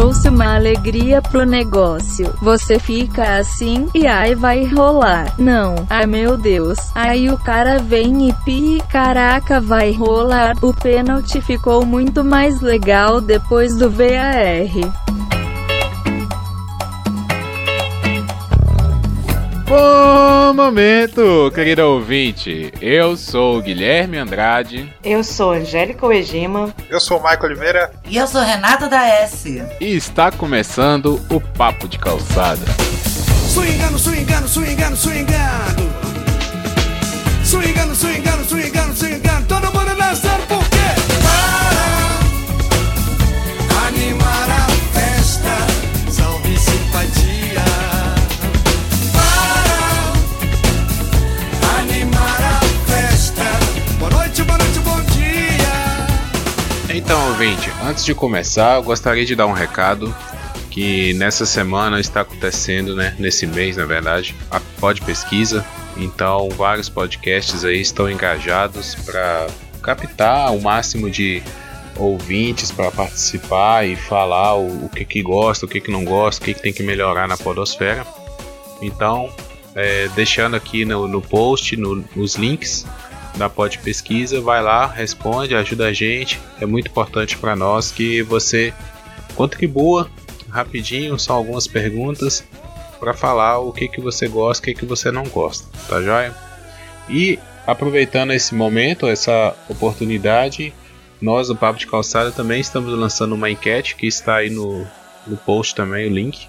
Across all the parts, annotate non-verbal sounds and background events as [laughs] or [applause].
trouxe uma alegria pro negócio. Você fica assim, e aí vai rolar. Não, ai meu Deus. Aí o cara vem e pi, caraca, vai rolar. O pênalti ficou muito mais legal depois do VAR. Momento, querido ouvinte. Eu sou o Guilherme Andrade. Eu sou Angélica Oegima. Eu sou o Michael Oliveira. E eu sou Renata da S. E está começando o Papo de Calçada. Swingando, swingando, swingando. Swingando, swingando, swingando, swingando. Então, ouvinte, antes de começar, eu gostaria de dar um recado que nessa semana está acontecendo, né, nesse mês, na verdade, a Pod Pesquisa. Então, vários podcasts aí estão engajados para captar o máximo de ouvintes para participar e falar o, o, que que gosta, o que que não gosta, o que que tem que melhorar na podosfera. Então, é, deixando aqui no, no post, no, nos links, da Pod Pesquisa, vai lá, responde, ajuda a gente. É muito importante para nós que você contribua rapidinho, são algumas perguntas para falar o que, que você gosta, o que, que você não gosta, tá joia? E aproveitando esse momento, essa oportunidade, nós do Papo de Calçada também estamos lançando uma enquete que está aí no, no post também, o link.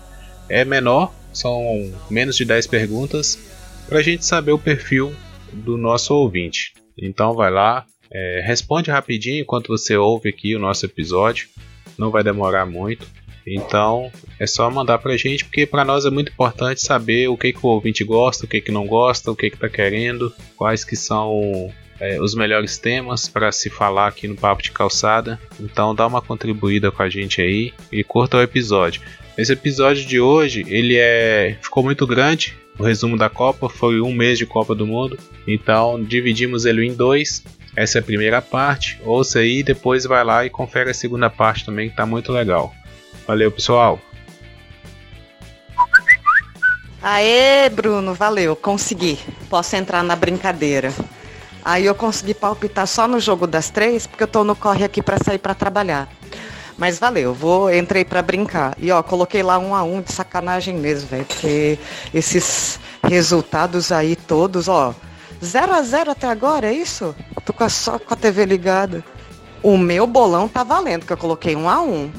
É menor, são menos de 10 perguntas, para a gente saber o perfil do nosso ouvinte. Então vai lá, é, responde rapidinho enquanto você ouve aqui o nosso episódio, não vai demorar muito. Então é só mandar pra gente, porque para nós é muito importante saber o que, que o ouvinte gosta, o que, que não gosta, o que, que tá querendo, quais que são é, os melhores temas para se falar aqui no Papo de Calçada. Então dá uma contribuída com a gente aí e curta o episódio. Esse episódio de hoje ele é ficou muito grande, o resumo da Copa foi um mês de Copa do Mundo, então dividimos ele em dois. Essa é a primeira parte, ouça aí, depois vai lá e confere a segunda parte também, que tá muito legal. Valeu, pessoal! Aê, Bruno, valeu, consegui. Posso entrar na brincadeira. Aí eu consegui palpitar só no jogo das três, porque eu tô no corre aqui para sair para trabalhar. Mas valeu, vou entrei para brincar. E ó, coloquei lá um a um de sacanagem mesmo, velho, porque esses resultados aí todos, ó, 0 a 0 até agora, é isso? Tô com a, só com a TV ligada. O meu bolão tá valendo, que eu coloquei um a um.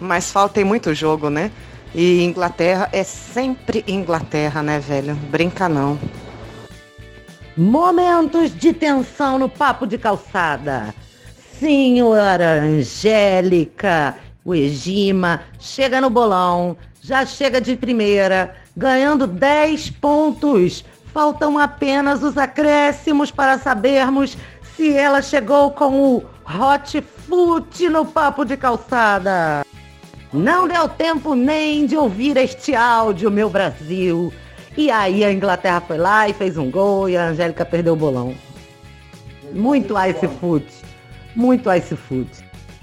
Mas falta muito jogo, né? E Inglaterra é sempre Inglaterra, né, velho? Brinca não. Momentos de tensão no papo de calçada. Senhora Angélica, o Egima chega no bolão, já chega de primeira, ganhando 10 pontos. Faltam apenas os acréscimos para sabermos se ela chegou com o hot foot no papo de calçada. Não deu tempo nem de ouvir este áudio, meu Brasil. E aí a Inglaterra foi lá e fez um gol e a Angélica perdeu o bolão. Muito ice foot. Muito ice food.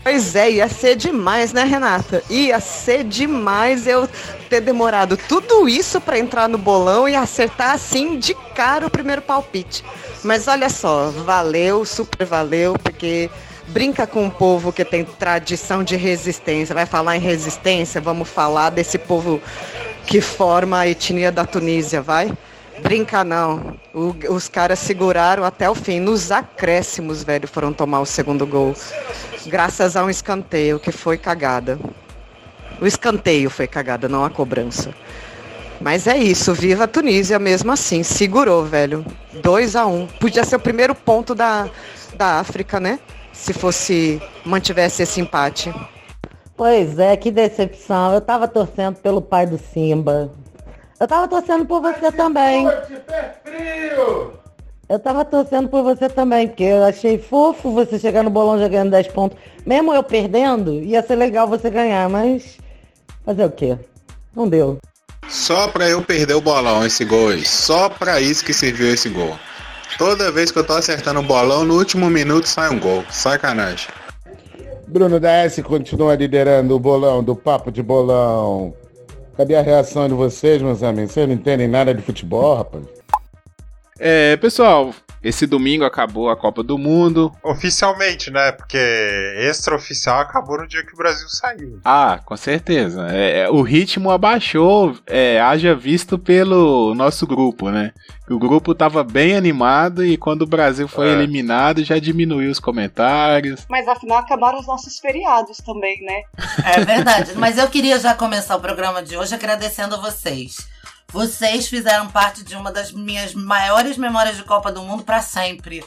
Pois é, ia ser demais, né, Renata? Ia ser demais eu ter demorado tudo isso para entrar no bolão e acertar assim de cara o primeiro palpite. Mas olha só, valeu, super valeu, porque brinca com um povo que tem tradição de resistência. Vai falar em resistência? Vamos falar desse povo que forma a etnia da Tunísia, vai? Brinca não. O, os caras seguraram até o fim. Nos acréscimos, velho, foram tomar o segundo gol. Graças a um escanteio que foi cagada. O escanteio foi cagada, não a cobrança. Mas é isso, viva a Tunísia mesmo assim. Segurou, velho. 2 a 1 um. Podia ser o primeiro ponto da, da África, né? Se fosse. mantivesse esse empate. Pois é, que decepção. Eu tava torcendo pelo pai do Simba. Eu tava torcendo por você também. Eu tava torcendo por você também, porque eu achei fofo você chegar no bolão já ganhando 10 pontos. Mesmo eu perdendo, ia ser legal você ganhar, mas fazer o quê? Não deu. Só pra eu perder o bolão esse gol aí. Só pra isso que serviu esse gol. Toda vez que eu tô acertando o bolão, no último minuto sai um gol. Sacanagem. Bruno da S continua liderando o bolão do Papo de Bolão. Cadê a reação de vocês, meus amigos? Vocês não entendem nada de futebol, rapaz? É, pessoal, esse domingo acabou a Copa do Mundo. Oficialmente, né? Porque extraoficial acabou no dia que o Brasil saiu. Ah, com certeza. É, é, o ritmo abaixou, é, haja visto pelo nosso grupo, né? O grupo tava bem animado e quando o Brasil foi É. eliminado já diminuiu os comentários. Mas afinal acabaram os nossos feriados também, né? É verdade. Mas eu queria já começar o programa de hoje agradecendo a vocês. Vocês fizeram parte de uma das minhas maiores memórias de Copa do Mundo para sempre.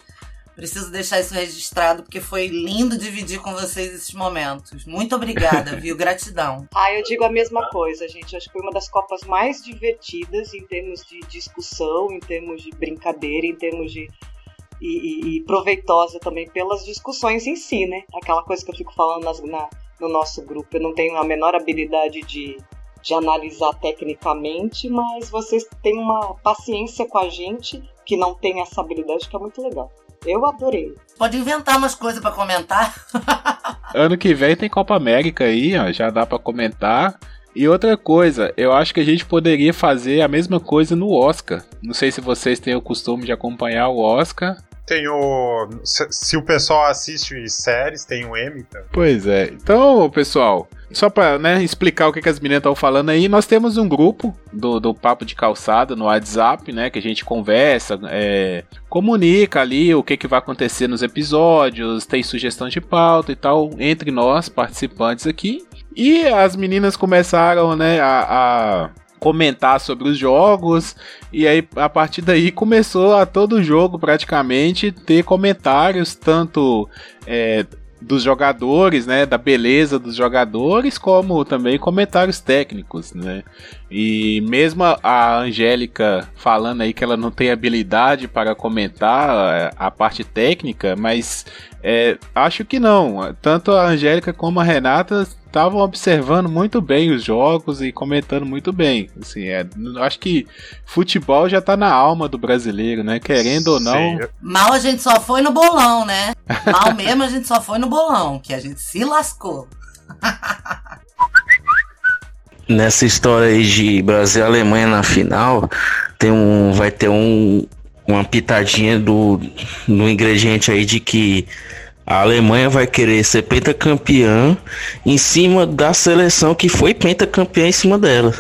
Preciso deixar isso registrado porque foi lindo dividir com vocês esses momentos. Muito obrigada, [laughs] viu? Gratidão. Ah, eu digo a mesma coisa, gente. Acho que foi uma das Copas mais divertidas em termos de discussão, em termos de brincadeira, em termos de. E, e- e proveitosa também pelas discussões em si, né? Aquela coisa que eu fico falando nas- na- no nosso grupo. Eu não tenho a menor habilidade de, de analisar tecnicamente, mas vocês têm uma paciência com a gente que não tem essa habilidade que é muito legal. Eu adorei. Pode inventar umas coisas para comentar. [laughs] Ano que vem tem Copa América aí, ó, já dá pra comentar. E outra coisa, eu acho que a gente poderia fazer a mesma coisa no Oscar. Não sei se vocês têm o costume de acompanhar o Oscar. Tem o. Se, se o pessoal assiste séries, tem o M também. Pois é. Então, pessoal, só pra né, explicar o que, que as meninas estão falando aí, nós temos um grupo do, do Papo de Calçada no WhatsApp, né? Que a gente conversa, é, comunica ali o que, que vai acontecer nos episódios, tem sugestão de pauta e tal, entre nós, participantes aqui. E as meninas começaram, né, a, a comentar sobre os jogos e aí a partir daí começou a todo jogo praticamente ter comentários tanto é, dos jogadores, né, da beleza dos jogadores, como também comentários técnicos, né? E mesmo a- Angélica falando aí que ela não tem habilidade para comentar é, a parte técnica, mas é, acho que não. Tanto a Angélica como a Renata estavam observando muito bem os jogos e comentando muito bem. Assim, é, acho que futebol já tá na alma do brasileiro, né? Querendo ou não. Sim, Mal a gente só foi no bolão, né? Mal mesmo a gente só foi no bolão, que a gente se lascou. [laughs] Nessa história aí de Brasil e Alemanha na final, tem um, vai ter um, uma pitadinha do, do ingrediente aí de que a Alemanha vai querer ser pentacampeã em cima da seleção que foi pentacampeã em cima dela.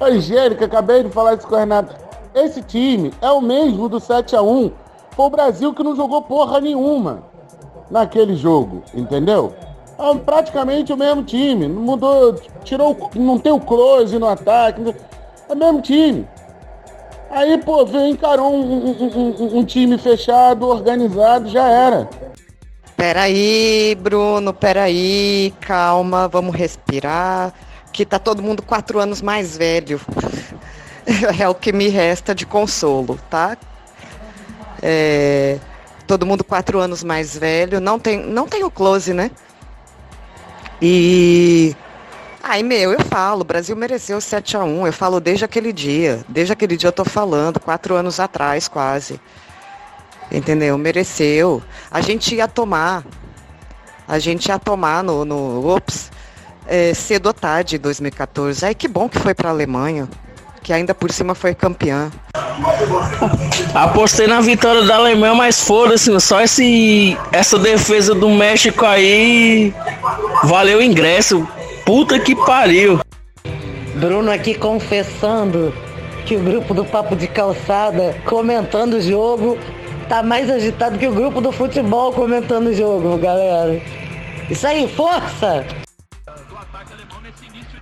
Angélica, acabei de falar isso com a Renata. Esse time é o mesmo do 7x1. Foi o Brasil que não jogou porra nenhuma naquele jogo, entendeu? É praticamente o mesmo time. Não mudou, tirou, não tem o close no ataque. É o mesmo time. Aí, pô, veio, encarou um, um- um- um time fechado, organizado, já era. Peraí, Bruno, peraí, calma, vamos respirar. Que tá todo mundo quatro anos mais velho. [laughs] É o que me resta de consolo, tá? É, todo mundo quatro anos mais velho. Não tem, não tem o close, né? E. Ai, meu, eu falo, o Brasil mereceu 7 a 1 Eu falo desde aquele dia. Desde aquele dia eu tô falando, quatro anos atrás, quase. Entendeu? Mereceu. A gente ia tomar. A gente ia tomar no. no ops, é, cedo ou tarde, 2014. Ai, que bom que foi pra Alemanha. Que ainda por cima foi campeã. [laughs] Apostei na vitória da Alemanha, mas foda-se, só esse, essa defesa do México aí valeu o ingresso. Puta que pariu. Bruno aqui confessando que o grupo do Papo de Calçada comentando o jogo tá mais agitado que o grupo do futebol comentando o jogo, galera. Isso aí, força!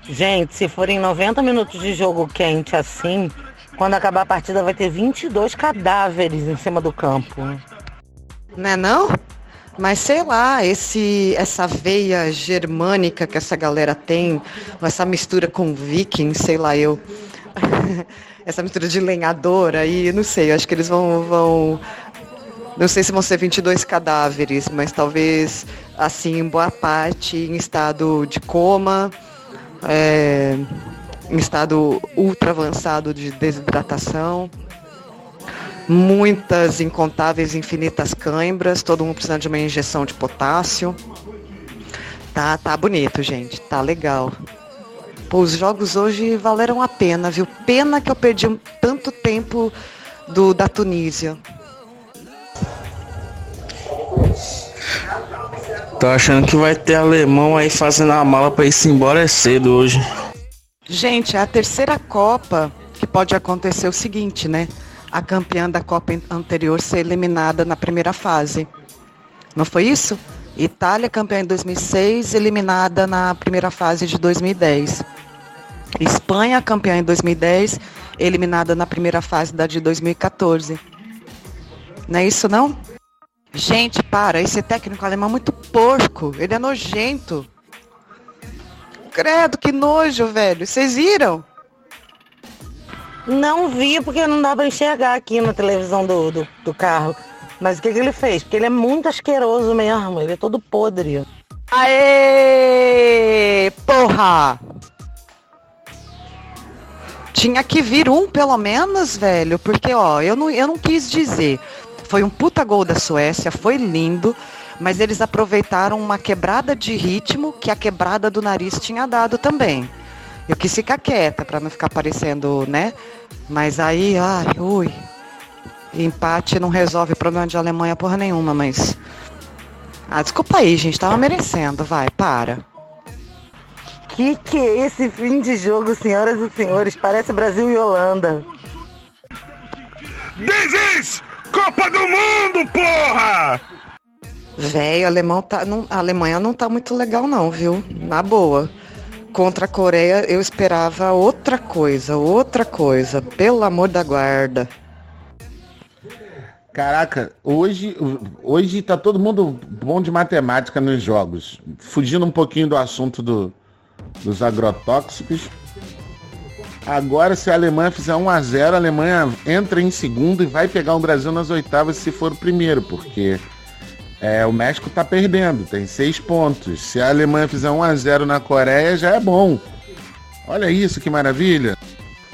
Gente, se forem 90 minutos de jogo quente assim, quando acabar a partida vai ter 22 cadáveres em cima do campo. Né não? Mas sei lá, esse, essa veia germânica que essa galera tem, essa mistura com viking, sei lá eu. [laughs] essa mistura de lenhador aí, não sei, acho que eles vão, vão. Não sei se vão ser 22 cadáveres, mas talvez, assim, boa parte em estado de coma, é, em estado ultra avançado de desidratação. Muitas, incontáveis, infinitas cãibras, todo mundo precisando de uma injeção de potássio. Tá, tá bonito, gente, tá legal. Pô, os jogos hoje valeram a pena, viu? Pena que eu perdi tanto tempo do da Tunísia. Tô achando que vai ter alemão aí fazendo a mala pra ir se embora é cedo hoje. Gente, é a terceira Copa que pode acontecer o seguinte, né? A campeã da Copa an- anterior ser eliminada na primeira fase. Não foi isso? Itália campeã em 2006, eliminada na primeira fase de 2010. Espanha campeã em 2010, eliminada na primeira fase da de 2014. Não é isso não? Gente, para, esse técnico alemão é muito porco, ele é nojento. Credo, que nojo, velho. Vocês viram? Não vi porque não dá pra enxergar aqui na televisão do, do, do carro. Mas o que, que ele fez? Porque ele é muito asqueroso mesmo, ele é todo podre. Aê! Porra! Tinha que vir um, pelo menos, velho, porque, ó, eu não, eu não quis dizer. Foi um puta gol da Suécia, foi lindo, mas eles aproveitaram uma quebrada de ritmo que a quebrada do nariz tinha dado também. Eu quis ficar quieta pra não ficar parecendo, né? Mas aí, ai, ui. Empate não resolve problema de Alemanha porra nenhuma, mas. Ah, desculpa aí, gente, tava merecendo, vai, para. Que que é esse fim de jogo, senhoras e senhores? Parece Brasil e Holanda. This is Copa do Mundo, porra! Véi, alemão tá, não, a Alemanha não tá muito legal não, viu? Na boa. Contra a Coreia eu esperava outra coisa, outra coisa. Pelo amor da guarda. Caraca, hoje, hoje tá todo mundo bom de matemática nos jogos. Fugindo um pouquinho do assunto do, dos agrotóxicos. Agora, se a Alemanha fizer 1 a 0 a Alemanha entra em segundo e vai pegar o Brasil nas oitavas se for o primeiro, porque é, o México tá perdendo, tem seis pontos. Se a Alemanha fizer 1 a 0 na Coreia, já é bom. Olha isso, que maravilha.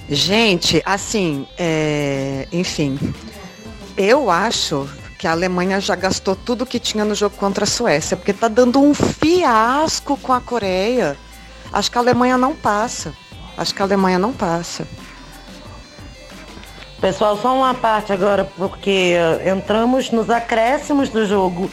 Gente, assim, é, enfim, eu acho que a Alemanha já gastou tudo que tinha no jogo contra a Suécia, porque tá dando um fiasco com a Coreia. Acho que a Alemanha não passa. Acho que a Alemanha não passa. Pessoal, só uma parte agora, porque eh, entramos nos acréscimos do jogo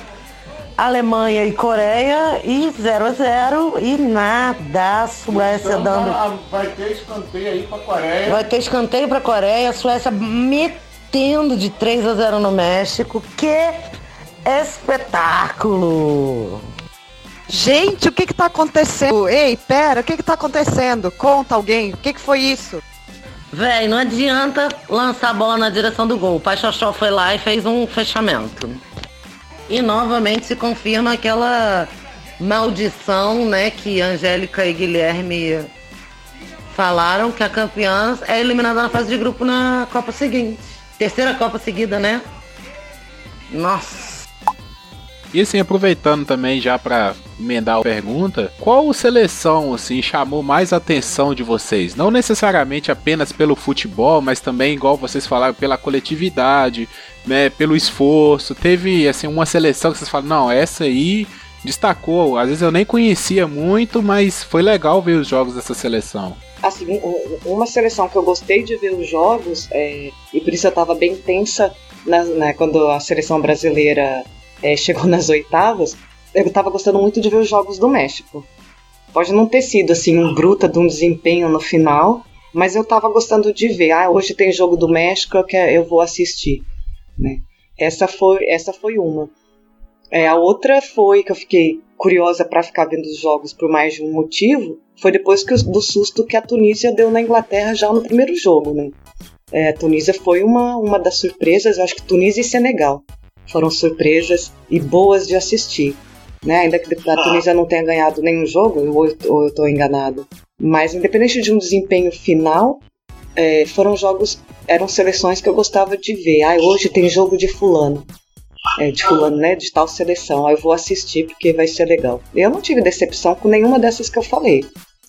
Alemanha e Coreia e 0 a 0 e nada, a Suécia dando. Vai ter escanteio aí pra Coreia. Vai ter escanteio pra Coreia, a Suécia metendo de 3 a 0 no México. Que espetáculo! Gente, o que que tá acontecendo? Ei, pera, o que que tá acontecendo? Conta alguém, o que que foi isso? Véi, não adianta lançar a bola na direção do gol. O Xoxó foi lá e fez um fechamento. E novamente se confirma aquela maldição, né, que Angélica e Guilherme falaram que a campeã é eliminada na fase de grupo na Copa seguinte. Terceira Copa seguida, né? Nossa. E assim, aproveitando também já pra emendar a pergunta, qual seleção assim chamou mais atenção de vocês? Não necessariamente apenas pelo futebol, mas também igual vocês falaram pela coletividade, né, pelo esforço. Teve assim uma seleção que vocês falam, não, essa aí destacou. Às vezes eu nem conhecia muito, mas foi legal ver os jogos dessa seleção. Assim, um- uma seleção que eu gostei de ver os jogos, é, e por isso eu tava bem tensa na- quando a seleção brasileira é, chegou nas oitavas, eu tava gostando muito de ver os jogos do México. Pode não ter sido assim um bruta de um desempenho no final, mas eu tava gostando de ver. Ah, hoje tem jogo do México, quero, eu vou assistir. Né? Essa foi essa foi uma. É, a outra foi que eu fiquei curiosa para ficar vendo os jogos por mais de um motivo, foi depois que, do susto que a Tunísia deu na Inglaterra já no primeiro jogo, né? É, a Tunísia foi uma, uma das surpresas, acho que Tunísia e Senegal foram surpresas e boas de assistir. Né? Ainda que a Tunísia não tenha ganhado nenhum jogo, ou eu, ou eu estou enganado. Mas independente de um desempenho final, é, foram jogos, eram seleções que eu gostava de ver. Ah, hoje tem jogo de fulano. É, de fulano, né? De tal seleção. Aí eu vou assistir porque vai ser legal. Eu não tive decepção com nenhuma dessas que eu falei.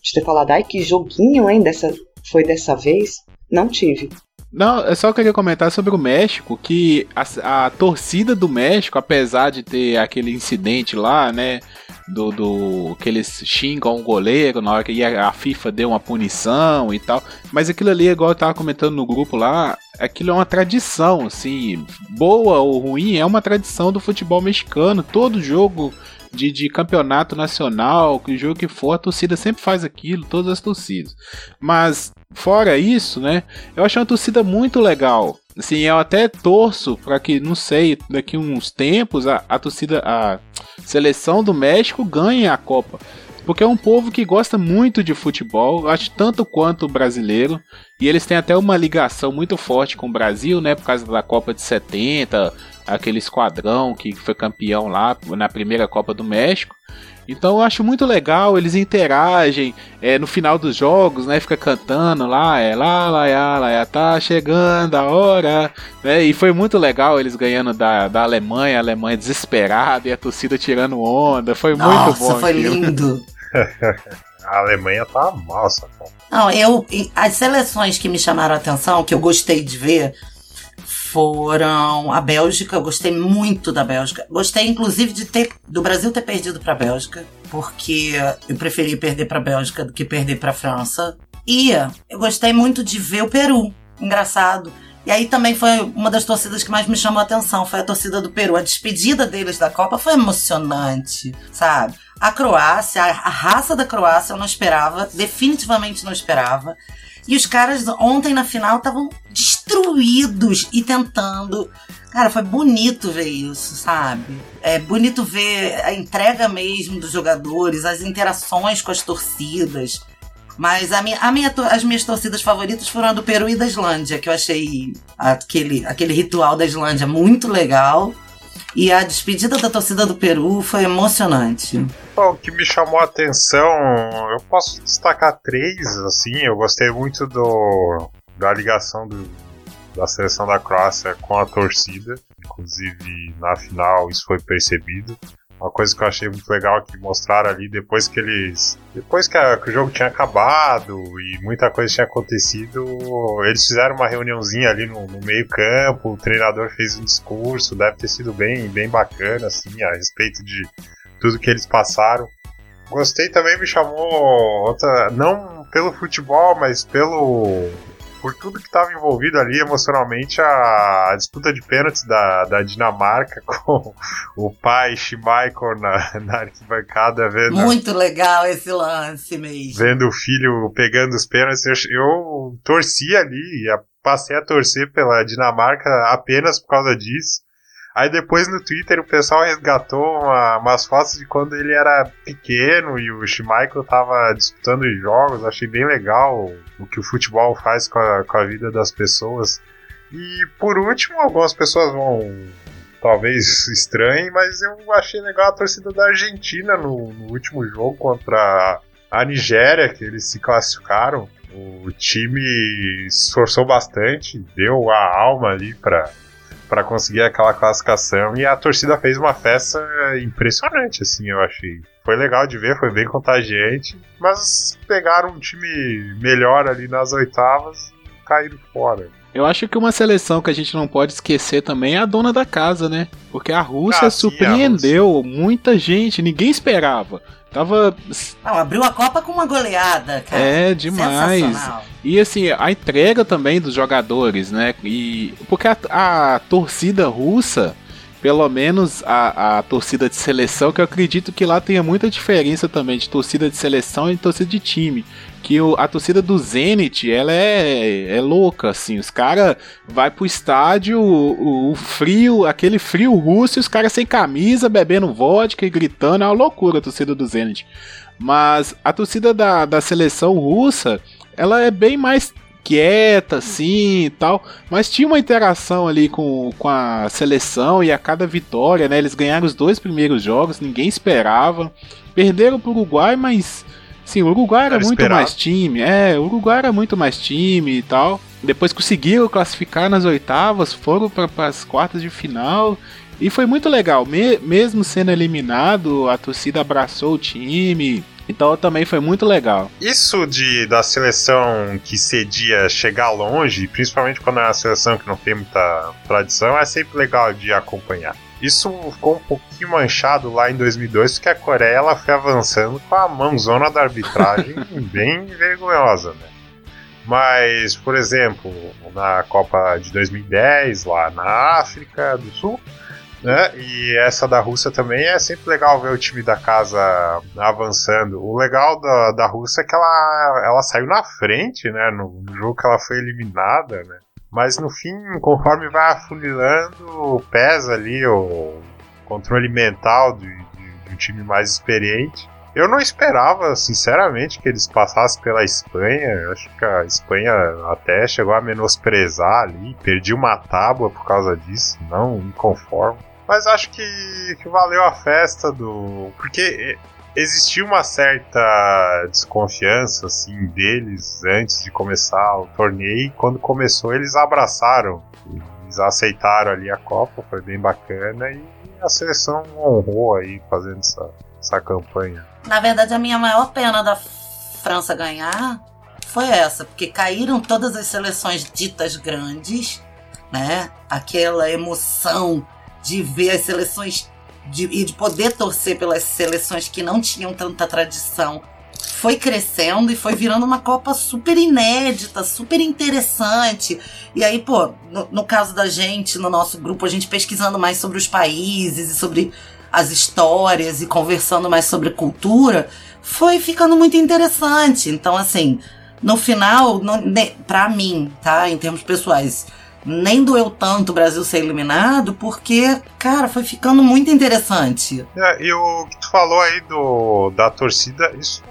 De ter falado, ai, que joguinho, hein? Dessa, foi dessa vez. Não tive. Não, eu só queria comentar sobre o México, que a, a torcida do México, apesar de ter aquele incidente lá, né, do, do que eles xingam o goleiro na hora que a FIFA deu uma punição e tal, mas aquilo ali, igual eu tava comentando no grupo lá, aquilo é uma tradição, assim, boa ou ruim, é uma tradição do futebol mexicano, todo jogo de, de campeonato nacional, que jogo que for, a torcida sempre faz aquilo, todas as torcidas. Mas fora isso, né? Eu acho uma torcida muito legal. Assim, eu até torço para que, não sei, daqui uns tempos a, a torcida, a seleção do México ganhe a Copa. Porque é um povo que gosta muito de futebol, acho tanto quanto o brasileiro. E eles têm até uma ligação muito forte com o Brasil, né? Por causa da Copa de 70, aquele esquadrão que foi campeão lá na primeira Copa do México. Então eu acho muito legal, eles interagem é, no final dos jogos, né? Fica cantando lá, é lá, lá, lá, lá, tá chegando a hora, né? E foi muito legal eles ganhando da, da Alemanha, a Alemanha desesperada e a torcida tirando onda, foi Nossa, muito bom. foi aquilo. lindo. [laughs] a Alemanha tá massa, pô. Não, eu. As seleções que me chamaram a atenção, que eu gostei de ver, foram a Bélgica. Eu gostei muito da Bélgica. Gostei, inclusive, de ter do Brasil ter perdido para a Bélgica, porque eu preferi perder para a Bélgica do que perder para a França. E eu gostei muito de ver o Peru. Engraçado. E aí também foi uma das torcidas que mais me chamou a atenção, foi a torcida do Peru. A despedida deles da Copa foi emocionante, sabe? A Croácia, a, raça da Croácia eu não esperava, definitivamente não esperava. E os caras ontem na final estavam destruídos e tentando. Cara, foi bonito ver isso, sabe? É bonito ver a entrega mesmo dos jogadores, as interações com as torcidas. Mas a minha, a minha, as minhas torcidas favoritas foram a do Peru e da Islândia, que eu achei aquele, aquele ritual da Islândia muito legal. E a despedida da torcida do Peru foi emocionante. O que me chamou a atenção, eu posso destacar três, assim, eu gostei muito do, da ligação do, da seleção da Croácia com a torcida, inclusive na final isso foi percebido. Uma coisa que eu achei muito legal que mostraram ali depois que eles. Depois que, a, que, o jogo tinha acabado e muita coisa tinha acontecido, eles fizeram uma reuniãozinha ali no, no meio-campo, o treinador fez um discurso, deve ter sido bem, bem bacana, assim, a respeito de tudo que eles passaram. Gostei também, me chamou outra. Não pelo futebol, mas pelo por tudo que estava envolvido ali emocionalmente, a, disputa de pênaltis da, da Dinamarca [laughs] com o pai Schmeichel na, na arquibancada vendo. Muito legal esse lance mesmo. Vendo o filho pegando os pênaltis. Eu, eu torci ali, passei a torcer pela Dinamarca apenas por causa disso. Aí depois no Twitter o pessoal resgatou uma, umas fotos de quando ele era pequeno e o Schmeichel tava disputando os jogos. Achei bem legal o que o futebol faz com a, com a vida das pessoas. E por último, algumas pessoas vão talvez estranhem, mas eu achei legal a torcida da Argentina no, no último jogo contra a Nigéria, que eles se classificaram. O time esforçou bastante, deu a alma ali para para conseguir aquela classificação e a torcida fez uma festa impressionante, assim, eu achei. Foi legal de ver, foi bem contagiante, mas pegaram um time melhor ali nas oitavas e caíram fora. Eu acho que uma seleção que a gente não pode esquecer também é a dona da casa, né? Porque a Rússia ah, surpreendeu sim, a Rússia. muita gente, ninguém esperava. Tava. Não, abriu a Copa com uma goleada, cara. É, demais. E assim, a entrega também dos jogadores, né? E, porque a, a torcida russa, pelo menos a, a torcida de seleção, que eu acredito que lá tenha muita diferença também de torcida de seleção e torcida de time. Que o, a torcida do Zenit, ela é, é louca, assim, os caras vai pro estádio, o, o, frio, aquele frio russo, os caras sem camisa, bebendo vodka e gritando, é uma loucura a torcida do Zenit. Mas a torcida da, da seleção russa, ela é bem mais quieta, assim e tal, mas tinha uma interação ali com, com a seleção e a cada vitória, né, eles ganharam os dois primeiros jogos, ninguém esperava, perderam pro Uruguai, mas Sim, o Uruguai era, era muito esperado. mais time. É, o Uruguai era muito mais time e tal. Depois conseguiram classificar nas oitavas, foram para as quartas de final. E foi muito legal. Me, mesmo sendo eliminado, a torcida abraçou o time. Então também foi muito legal. Isso de da seleção que cedia chegar longe, principalmente quando é uma seleção que não tem muita tradição, é sempre legal de acompanhar. Isso ficou um pouquinho manchado lá em 2002, porque a Coreia ela foi avançando com a mãozona da arbitragem [laughs] bem vergonhosa, né? Mas, por exemplo, na Copa de 2010, lá na África do Sul, né? E essa da Rússia também é sempre legal ver o time da casa avançando. O legal da, da Rússia é que ela, ela saiu na frente, né? No jogo que ela foi eliminada, né? Mas no fim, conforme vai afunilando, pesa ali o controle mental de, um time mais experiente. Eu não esperava, sinceramente, que eles passassem pela Espanha. Acho que a Espanha até chegou a menosprezar ali. Perdi uma tábua por causa disso. Não me conformo. Mas acho que, que valeu a festa do. Porque existia uma certa desconfiança assim deles antes de começar o torneio. E quando começou, eles abraçaram. Eles aceitaram ali a Copa, foi bem bacana. E a seleção honrou aí fazendo essa, essa campanha. Na verdade, a minha maior pena da França ganhar foi essa, porque caíram todas as seleções ditas grandes, né? Aquela emoção de ver as seleções de, e de poder torcer pelas seleções que não tinham tanta tradição foi crescendo e foi virando uma Copa super inédita, super interessante. E aí, pô, no, no, caso da gente, no nosso grupo, a gente pesquisando mais sobre os países e sobre as histórias e conversando mais sobre cultura, foi ficando muito interessante. Então, assim, no final, pra mim, tá, em termos pessoais, nem doeu tanto o Brasil ser eliminado, porque, cara, foi ficando muito interessante. É, e o que tu falou aí do, da torcida, isso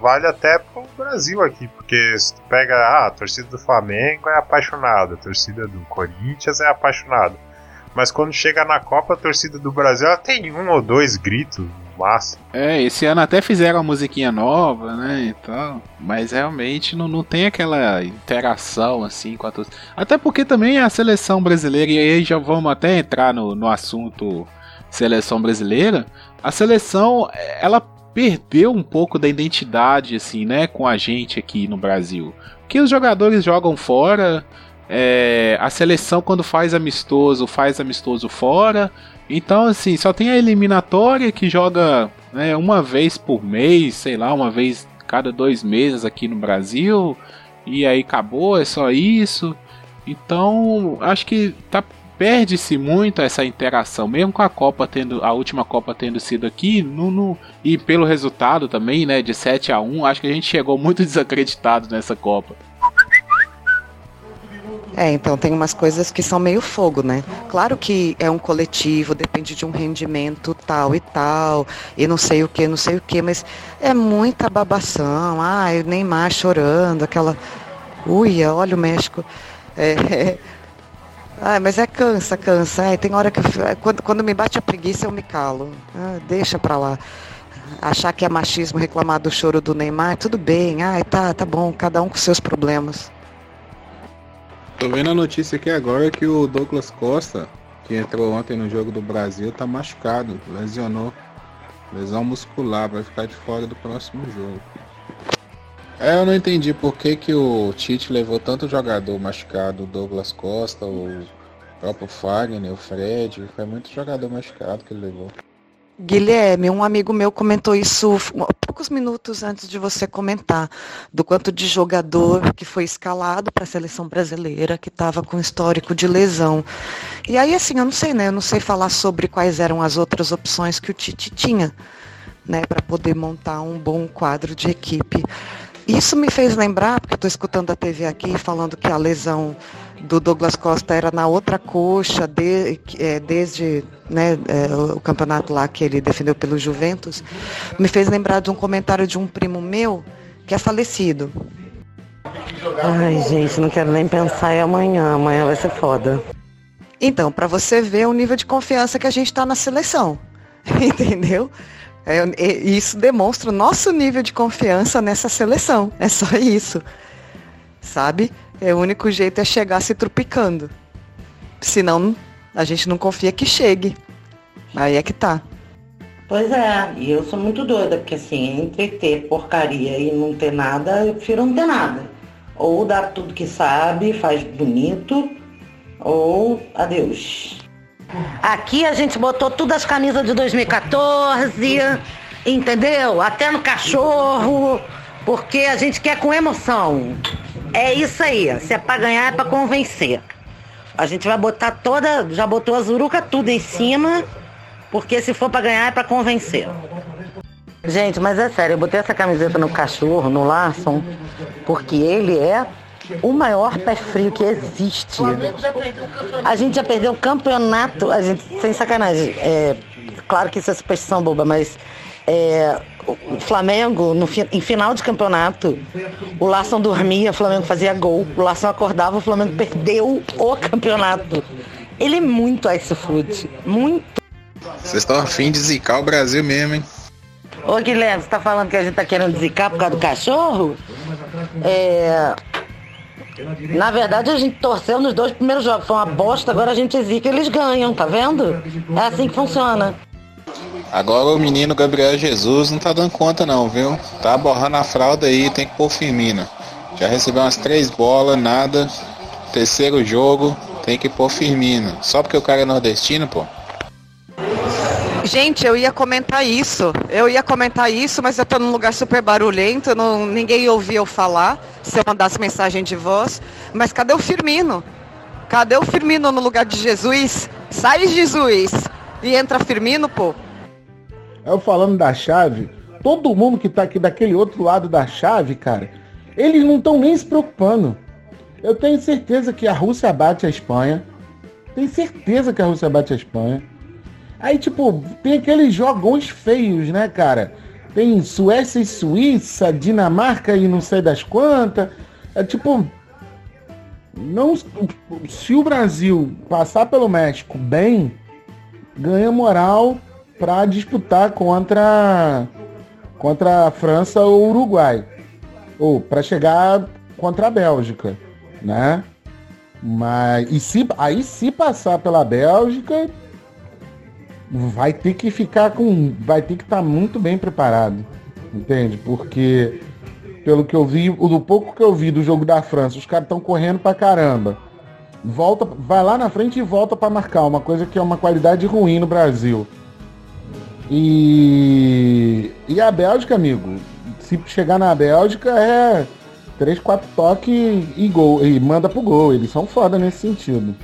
vale até pro Brasil aqui, porque se tu pega ah, a torcida do Flamengo é apaixonada, a torcida do Corinthians é apaixonada. Mas quando chega na Copa, a torcida do Brasil ela tem um ou dois gritos massa. É, esse ano até fizeram uma musiquinha nova, né, e tal, mas realmente não, não tem aquela interação assim com a torcida. Até porque também a seleção brasileira, e aí já vamos até entrar no, no assunto seleção brasileira, a seleção, ela perdeu um pouco da identidade, assim, né, com a gente aqui no Brasil. Que os jogadores jogam fora, é, a seleção quando faz amistoso, faz amistoso fora. Então, assim, só tem a eliminatória que joga né, uma vez por mês, sei lá, uma vez cada dois meses aqui no Brasil. E aí acabou, é só isso. Então, acho que tá perde-se muito essa interação, mesmo com a Copa tendo a última Copa tendo sido aqui, no, no, e pelo resultado também, né, de 7 a 1, acho que a gente chegou muito [laughs] desacreditado nessa Copa. É, então tem umas coisas que são meio fogo, né? Claro que é um coletivo, depende de um rendimento tal e tal, e não sei o que, não sei o que, mas é muita babação. Ah, o Neymar chorando, aquela. Uia, olha o México. É, [laughs] é, ah, mas é cansa, cansa. É, tem hora que eu, quando, quando me bate a preguiça eu me calo. Ah, deixa pra lá. Achar que é machismo reclamar do choro do Neymar, tudo bem. Ah, tá, tá bom, cada um com seus problemas. Tô vendo a notícia aqui agora que o Douglas Costa, que entrou ontem no jogo do Brasil, tá machucado, lesionou. Lesão muscular, vai ficar de fora do próximo jogo. É, eu não entendi por que, que o Tite levou tanto jogador machucado, o Douglas Costa, o próprio Fagner, o Fred, foi muito jogador machucado que ele levou. Guilherme, um amigo meu comentou isso poucos minutos antes de você comentar, do quanto de jogador que foi escalado para a seleção brasileira, que estava com histórico de lesão. E aí, assim, eu não sei, né? Eu não sei falar sobre quais eram as outras opções que o Tite tinha, né, para poder montar um bom quadro de equipe. Isso me fez lembrar, porque estou escutando a TV aqui falando que a lesão do Douglas Costa era na outra coxa, de, é, desde né, é, o campeonato lá que ele defendeu pelo Juventus, me fez lembrar de um comentário de um primo meu que é falecido. Ai, gente, não quero nem pensar em amanhã. Amanhã vai ser foda. Então, para você ver o nível de confiança que a gente está na seleção, [laughs] entendeu? É, isso demonstra o nosso nível de confiança nessa seleção. É só isso. Sabe? É, o único jeito é chegar se trupicando. Senão, a gente não confia que chegue. Aí é que tá. Pois é, e eu sou muito doida, porque assim, entre ter porcaria e não ter nada, eu prefiro não ter nada. Ou dá tudo que sabe, faz bonito, ou adeus. Aqui a gente botou todas as camisas de 2014, entendeu? Até no cachorro, porque a gente quer com emoção. É isso aí, se é pra ganhar é pra convencer. A gente vai botar toda, já botou a zuruca tudo em cima, porque se for pra ganhar é pra convencer. Gente, mas é sério, eu botei essa camiseta no cachorro, no Larson, porque ele é o maior pé frio que existe. A gente já perdeu o campeonato, a gente, sem sacanagem. É, claro que isso é superstição boba, mas é, o Flamengo, no, em final de campeonato, o Larson dormia, o Flamengo fazia gol, o Larson acordava, o Flamengo perdeu o campeonato. Ele é muito ice food, muito. Vocês estão afim de zicar o Brasil mesmo, hein? Ô Guilherme, você tá falando que a gente tá querendo zicar por causa do cachorro? É. Na verdade, a gente torceu nos dois primeiros jogos. Foi uma bosta, agora a gente zica e eles ganham, tá vendo? É assim que funciona. Agora o menino Gabriel Jesus não tá dando conta não, viu? Tá borrando a fralda aí, tem que pôr Firmino. Já recebeu umas três bolas, nada. Terceiro jogo, tem que pôr Firmino. Só porque o cara é nordestino, pô. Gente, eu ia comentar isso. Eu ia comentar isso, mas eu tô num lugar super barulhento, não, ninguém ouvia eu falar se eu mandasse mensagem de voz. Mas cadê o Firmino? Cadê o Firmino no lugar de Jesus? Sai Jesus e entra Firmino, pô. Eu falando da chave, todo mundo que tá aqui daquele outro lado da chave, cara, eles não estão nem se preocupando. Eu tenho certeza que a Rússia bate a Espanha. Tenho certeza que a Rússia bate a Espanha. Aí, tipo, tem aqueles jogões feios, né, cara? Tem Suécia e Suíça, Dinamarca e não sei das quantas. É tipo. Não, se o Brasil passar pelo México bem, ganha moral para disputar contra contra a França ou Uruguai ou para chegar contra a Bélgica, né? Mas e se aí se passar pela Bélgica vai ter que ficar com vai ter que estar muito bem preparado, entende? Porque pelo que eu vi, do pouco que eu vi do jogo da França, os caras estão correndo pra caramba. Volta, vai lá na frente e volta para marcar, uma coisa que é uma qualidade ruim no Brasil. E e a Bélgica, amigo, se chegar na Bélgica é 3, 4 toques e gol, e manda pro gol. Eles são foda nesse sentido.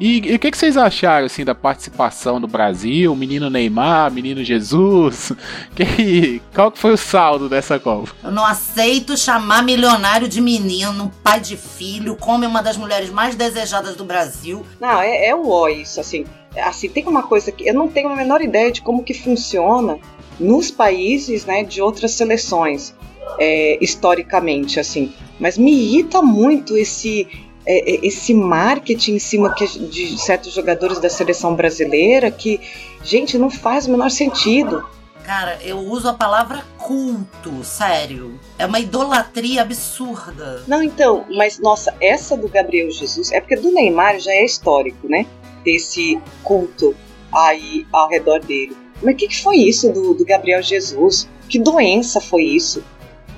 E e o que, que vocês acharam assim da participação do Brasil, menino Neymar, menino Jesus? [laughs] Que, qual que foi o saldo dessa Copa? Eu não aceito chamar milionário de menino, pai de filho, como uma das mulheres mais desejadas do Brasil. Não, é, é o ó isso, assim. Assim, tem uma coisa que eu não tenho a menor ideia de como que funciona nos países, né, de outras seleções, é, historicamente, assim. Mas me irrita muito esse é, é, esse marketing em cima que- de certos jogadores da seleção brasileira que, gente, não faz o menor sentido. Cara, eu uso a palavra culto, sério. É uma idolatria absurda. Não, então, mas nossa, essa do Gabriel Jesus é porque do Neymar já é histórico, né? Desse culto aí ao redor dele. Mas o que, que foi isso do, do Gabriel Jesus? Que doença foi isso?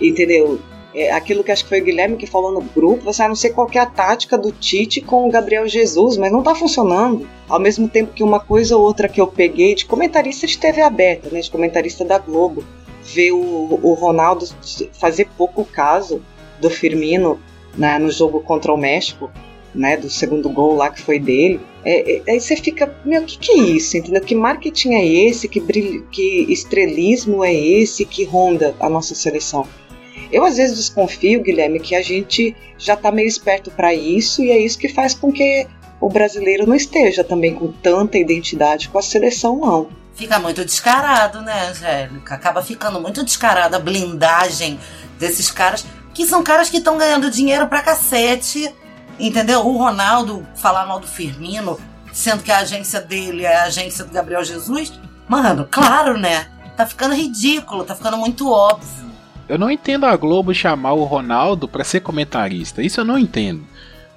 Entendeu? É aquilo que acho que foi o Guilherme que falou no grupo, você ah, não sei qual é a tática do Tite com o Gabriel Jesus, mas não tá funcionando. Ao mesmo tempo que uma coisa ou outra que eu peguei de comentarista de TV aberta, né, de comentarista da Globo, ver o, o Ronaldo fazer pouco caso do Firmino né, no jogo contra o México, né, do segundo gol lá que foi dele. É, é, aí você fica, meu, o que, que é isso? Entendeu? Que marketing é esse? Que, brilho, que estrelismo é esse que ronda a nossa seleção? Eu às vezes desconfio, Guilherme, que a gente já tá meio esperto para isso e é isso que faz com que o brasileiro não esteja também com tanta identidade com a seleção, não. Fica muito descarado, né, Angélica? Acaba ficando muito descarada a blindagem desses caras, que são caras que estão ganhando dinheiro pra cacete, entendeu? O Ronaldo falar mal do Firmino, sendo que a agência dele é a agência do Gabriel Jesus. Mano, claro, né? Tá ficando ridículo, tá ficando muito óbvio. Eu não entendo a Globo chamar o Ronaldo pra ser comentarista. Isso eu não entendo.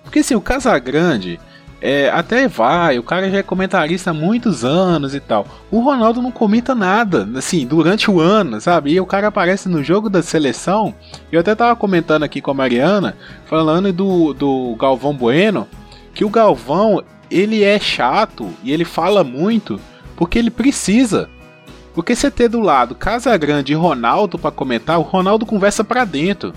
Porque assim, o Casagrande, é, até vai, o cara já é comentarista há muitos anos e tal. O Ronaldo não comenta nada, assim, durante o ano, sabe? E o cara aparece no jogo da seleção. Eu até tava comentando aqui com a Mariana, falando do, do Galvão Bueno, que o Galvão, ele é chato e ele fala muito porque ele precisa. Porque você ter do lado Casa Grande e Ronaldo para comentar, o Ronaldo conversa para dentro.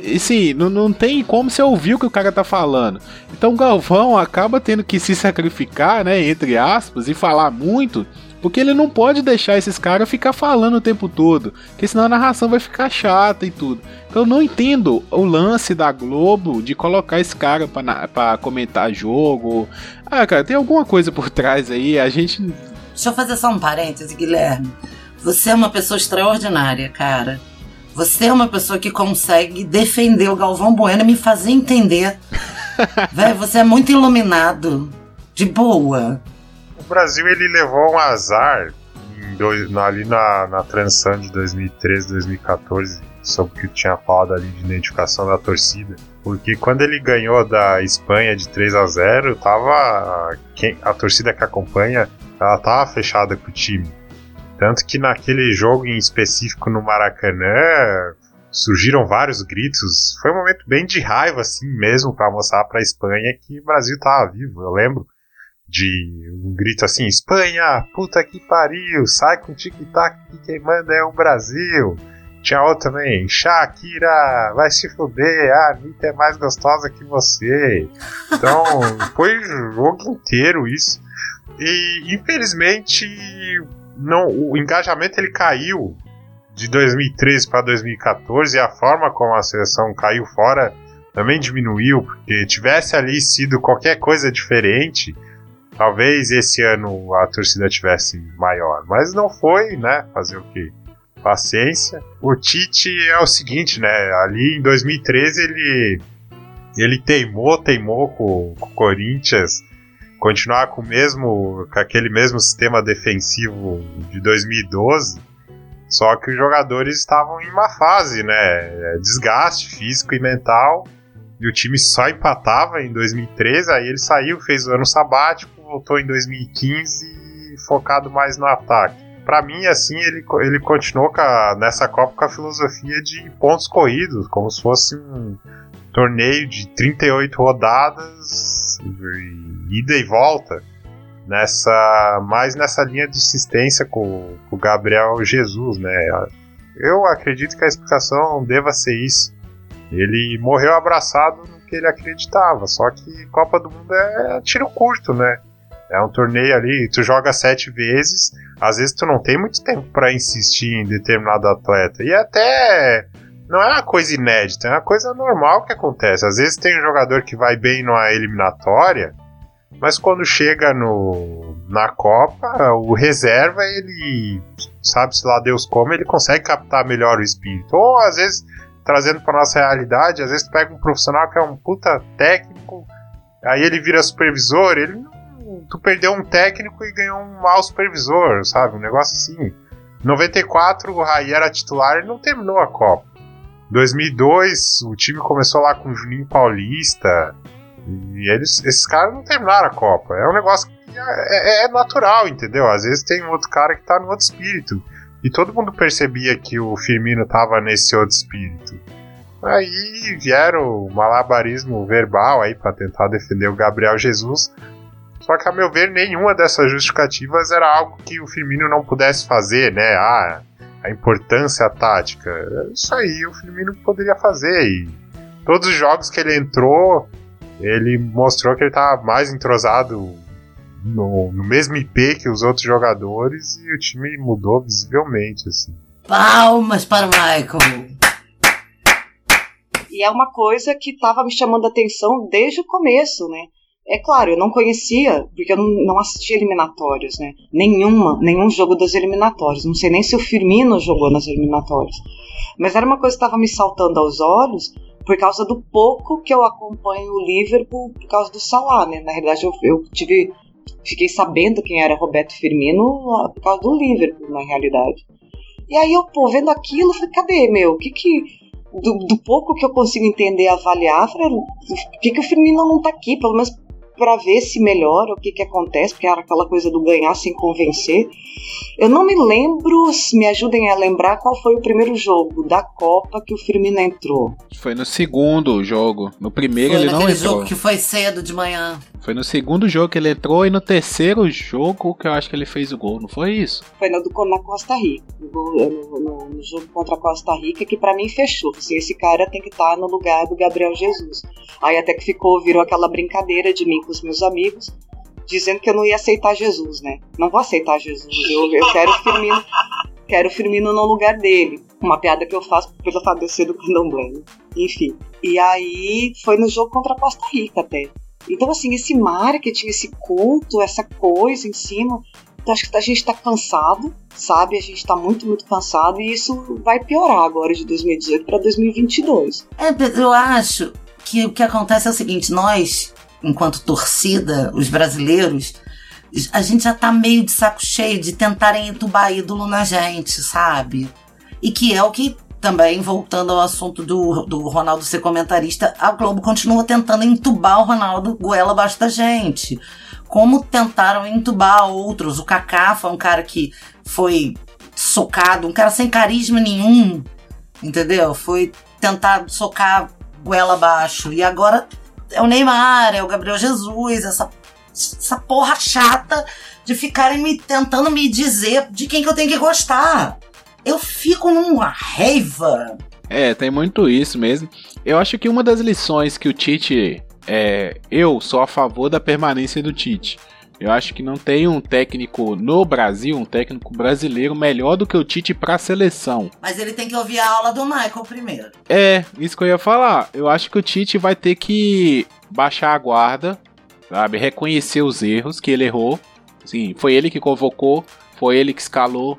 E sim, não, não tem como você ouvir o que o cara tá falando. Então o Galvão acaba tendo que se sacrificar, né, entre aspas, e falar muito, porque ele não pode deixar esses caras ficar falando o tempo todo, porque senão a narração vai ficar chata e tudo. Então eu não entendo o lance da Globo de colocar esse cara para comentar jogo. Ah, cara, tem alguma coisa por trás aí, a gente. Deixa eu fazer só um parêntese, Guilherme. Você é uma pessoa extraordinária, cara. Você é uma pessoa que consegue defender o Galvão Bueno e me fazer entender. [laughs] Véi, você é muito iluminado. De boa. O Brasil ele levou um azar dois, ali na, na transição de 2013, 2014, sobre o que tinha falado ali de identificação da torcida. Porque quando ele ganhou da Espanha de 3 a 0 tava. Quem, a torcida que acompanha, ela tava fechada com o time. Tanto que naquele jogo em específico no Maracanã surgiram vários gritos. Foi um momento bem de raiva, assim mesmo, para mostrar para a Espanha que o Brasil tava vivo. Eu lembro de um grito assim: Espanha, puta que pariu, sai com tic-tac que quem manda é o Brasil. Tinha outro também, Shakira, vai se fuder, a Anitta é mais gostosa que você. Então, [laughs] foi o jogo inteiro isso. E infelizmente não, o engajamento ele caiu de 2013 para 2014 e a forma como a seleção caiu fora também diminuiu, porque tivesse ali sido qualquer coisa diferente, talvez esse ano a torcida tivesse maior. Mas não foi, né? Fazer o quê? Paciência. O Tite é o seguinte, né? Ali em 2013 ele ele teimou, teimou com, com o Corinthians continuar com o mesmo com aquele mesmo sistema defensivo de 2012, só que os jogadores estavam em uma fase, né, desgaste físico e mental, e o time só empatava em 2013, aí ele saiu, fez o ano sabático, voltou em 2015 focado mais no ataque. Para mim, assim, ele, ele continuou a, nessa Copa com a filosofia de pontos corridos, como se fosse um torneio de 38 rodadas ida e volta nessa mais nessa linha de insistência com, com o Gabriel Jesus, né? Eu acredito que a explicação deva ser isso. Ele morreu abraçado no que ele acreditava, só que Copa do Mundo é tiro curto, né? É um torneio ali, tu joga sete vezes, às vezes tu não tem muito tempo para insistir em determinado atleta. E até não é uma coisa inédita, é uma coisa normal que acontece. Às vezes tem um jogador que vai bem numa eliminatória, mas quando chega no, na Copa, o reserva, ele sabe-se lá Deus como, ele consegue captar melhor o espírito. Ou às vezes, trazendo para nossa realidade, às vezes pega um profissional que é um puta técnico, aí ele vira supervisor, ele tu perdeu um técnico e ganhou um mau supervisor, sabe? Um negócio assim. 94 o Raí era titular e não terminou a Copa. 2002 o time começou lá com o Juninho Paulista. E eles, esses caras não terminaram a Copa. É um negócio que é, é, é natural, entendeu? Às vezes tem outro cara que tá no outro espírito. E todo mundo percebia que o Firmino tava nesse outro espírito. Aí vieram o malabarismo verbal aí para tentar defender o Gabriel Jesus. Só que, a meu ver, nenhuma dessas justificativas era algo que o Firmino não pudesse fazer, né? Ah, a importância tática. Isso aí o Firmino poderia fazer. E todos os jogos que ele entrou, ele mostrou que ele estava mais entrosado no, no, mesmo IP que os outros jogadores e o time mudou visivelmente, assim. Palmas para o Michael! E é uma coisa que estava me chamando a atenção desde o começo, né? É claro, eu não conhecia, porque eu não, assisti eliminatórios, né? Nenhuma, nenhum jogo das eliminatórias. Não sei nem se o Firmino jogou nas eliminatórias. Mas era uma coisa que estava me saltando aos olhos por causa do pouco que eu acompanho o Liverpool por causa do Salah, né? Na realidade, eu, eu tive, fiquei sabendo quem era Roberto Firmino por causa do Liverpool, na realidade. E aí eu, pô, vendo aquilo, falei, cadê, meu? O que que... Do, do pouco que eu consigo entender e avaliar, falei, por que, que o Firmino não tá aqui? Pelo menos para ver se melhora, o que que acontece, porque era aquela coisa do ganhar sem convencer. Eu não me lembro, me ajudem a lembrar qual foi o primeiro jogo da Copa que o Firmino entrou. Foi no segundo jogo. No primeiro Foi ele não entrou. jogo que foi cedo de manhã. Foi no segundo jogo que ele entrou e no terceiro jogo que eu acho que ele fez o gol, não foi isso? Foi no, na Costa Rica, no, no- no- jogo contra a Costa Rica, que pra mim fechou. Assim, esse cara tem que estar no lugar do Gabriel Jesus. Aí até que ficou, virou aquela brincadeira de mim com os meus amigos, dizendo que eu não ia aceitar Jesus, né? Não vou aceitar Jesus, eu, eu quero o Firmino, quero Firmino no lugar dele. Uma piada que eu faço pelo fato de ser do candomblé, né? Enfim. E aí foi no jogo contra a Costa Rica até. Então, assim, esse marketing, esse culto, essa coisa em cima, acho que a gente tá cansado, sabe? A gente tá muito, muito cansado e isso vai piorar agora de 2018 para 2022. É, eu acho que o que acontece é o seguinte: nós, enquanto torcida, os brasileiros, a gente já tá meio de saco cheio de tentarem entubar ídolo na gente, sabe? E que é o que também, voltando ao assunto do, do Ronaldo ser comentarista, a Globo continua tentando entubar o Ronaldo goela abaixo da gente. Como tentaram entubar outros. O Kaká foi um cara que foi socado, um cara sem carisma nenhum, entendeu? Foi tentar socar goela abaixo. E agora é o Neymar, é o Gabriel Jesus, essa, essa porra chata de ficarem me tentando me dizer de quem que eu tenho que gostar. Eu fico numa raiva. É, tem muito isso mesmo. Eu acho que uma das lições que o Tite. É, eu sou a favor da permanência do Tite. Eu acho que não tem um técnico no Brasil, um técnico brasileiro melhor do que o Tite para a seleção. Mas ele tem que ouvir a aula do Michael primeiro. É, isso que eu ia falar. Eu acho que o Tite vai ter que baixar a guarda, sabe? Reconhecer os erros que ele errou. Sim, foi ele que convocou, foi ele que escalou.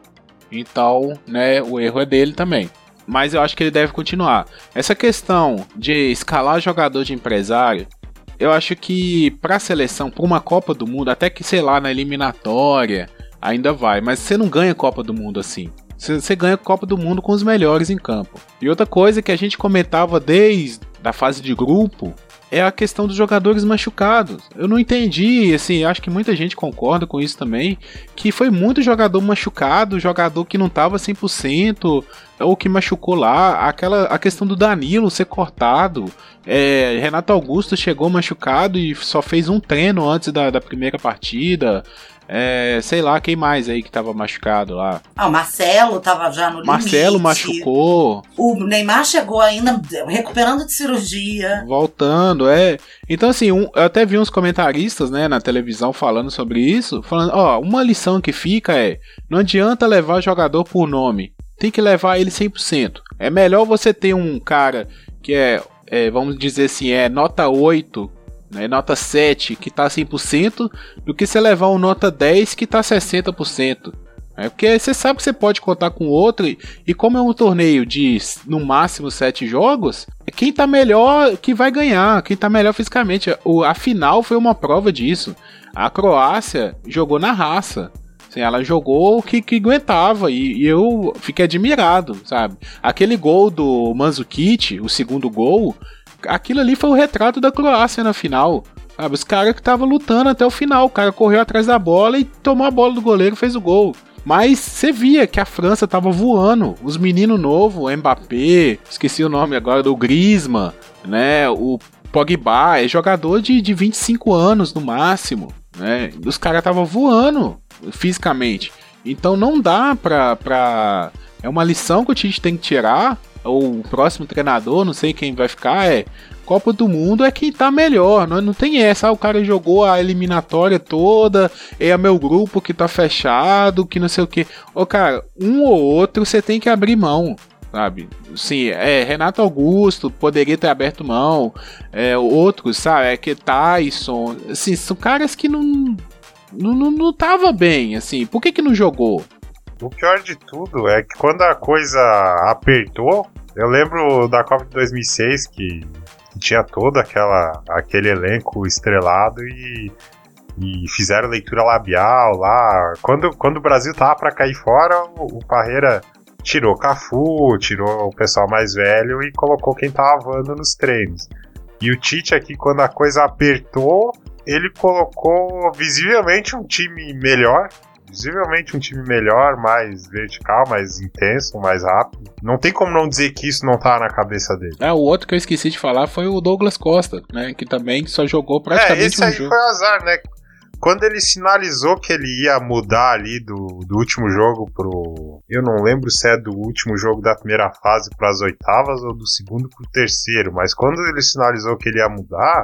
Então, né, o erro é dele também. Mas eu acho que ele deve continuar. Essa questão de escalar jogador de empresário, eu acho que para a seleção, para uma Copa do Mundo, até que sei lá na eliminatória, ainda vai. Mas você não ganha Copa do Mundo assim. Você ganha Copa do Mundo com os melhores em campo. E outra coisa que a gente comentava desde a fase de grupo é a questão dos jogadores machucados. Eu não entendi, assim, acho que muita gente concorda com isso também, que foi muito jogador machucado, jogador que não tava 100%, ou que machucou lá, aquela a questão do Danilo ser cortado, é, Renato Augusto chegou machucado e só fez um treino antes da, da primeira partida, é, sei lá, quem mais aí que tava machucado lá? Ah, o Marcelo tava já no Marcelo limite. machucou, O Neymar chegou ainda recuperando de cirurgia. Voltando, é. Então, assim, um- eu até vi uns comentaristas, né, na televisão falando sobre isso, falando, ó, uma lição que fica é, não adianta levar jogador por nome, tem que levar ele 100%. É melhor você ter um cara que é, é, vamos dizer assim, é nota 8, né, nota 7, que tá 100%, do que você levar um nota 10 que tá 60%. É porque você sabe que você pode contar com outro, e, como é um torneio de no máximo sete jogos, quem tá melhor que vai ganhar, quem tá melhor fisicamente. O, a final foi uma prova disso. A Croácia jogou na raça. Assim, ela jogou o que, que aguentava e, e eu fiquei admirado, sabe? Aquele gol do Mandzukic, o segundo gol, aquilo ali foi o retrato da Croácia na final. Sabe? Os caras que estavam lutando até o final. O cara correu atrás da bola e tomou a bola do goleiro e fez o gol. Mas você via que a França tava voando. Os meninos novos, Mbappé, esqueci o nome agora do Griezmann, né? O Pogba é jogador de, de 25 anos no máximo, né? Os caras tava voando fisicamente. Então não dá pra, pra. É uma lição que o Tite tem que tirar. Ou o próximo treinador, não sei quem vai ficar, é. Copa do Mundo é quem tá melhor, não, não tem essa. Ah, o cara jogou a eliminatória toda, é meu grupo que tá fechado, que não sei o que. Ô, cara, um ou outro você tem que abrir mão, sabe? Sim, é, Renato Augusto poderia ter aberto mão, é, outros, sabe? É que Tyson, assim, são caras que não, não, não, não tava bem, assim, por que que não jogou? O pior de tudo é que quando a coisa apertou, eu lembro da Copa de 2006 que, tinha todo aquela, aquele elenco estrelado e, e fizeram leitura labial lá. Quando, quando o Brasil tava pra cair fora, o, o Parreira tirou Cafu, tirou o pessoal mais velho e colocou quem tava voando nos treinos. E o Tite aqui, quando a coisa apertou, ele colocou visivelmente um time melhor. Visivelmente um time melhor, mais vertical, mais intenso, mais rápido. Não tem como não dizer que isso não tá na cabeça dele. É, o outro que eu esqueci de falar foi o Douglas Costa, né? Que também só jogou É, praticamente esse um aí jogo. foi azar, né? Quando ele sinalizou que ele ia mudar ali do, do último jogo pro. Eu não lembro se é do último jogo da primeira fase para as oitavas ou do segundo pro terceiro, mas quando ele sinalizou que ele ia mudar,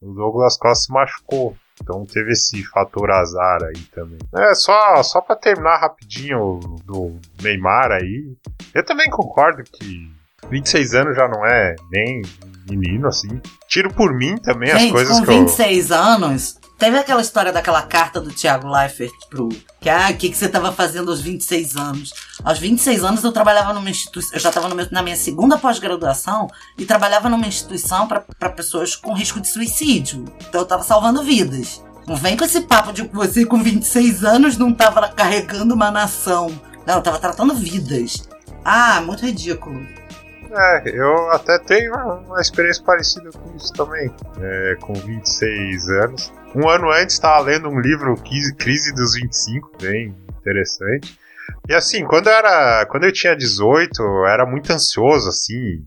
o Douglas Costa se machucou. Então teve esse fator azar aí também. É, só, só pra terminar rapidinho do Neymar aí. Eu também concordo que 26 anos já não é nem menino assim. Tiro por mim também as Gente, coisas com que eu. 26 anos, teve aquela história daquela carta do Thiago Leifert pro. Que, ah, o que, que você tava fazendo aos 26 anos? Aos 26 anos eu trabalhava numa instituição. Eu já estava na minha segunda pós-graduação e trabalhava numa instituição para pessoas com risco de suicídio. Então eu tava salvando vidas. Não vem com esse papo de que você com 26 anos não tava carregando uma nação. Não, eu tava tratando vidas. Ah, muito ridículo. É, eu até tenho uma, uma experiência parecida com isso também. É, com 26 anos. Um ano antes estava lendo um livro, Crise- dos 25, bem interessante. E assim, quando eu, era, quando eu tinha 18, eu era muito ansioso, assim,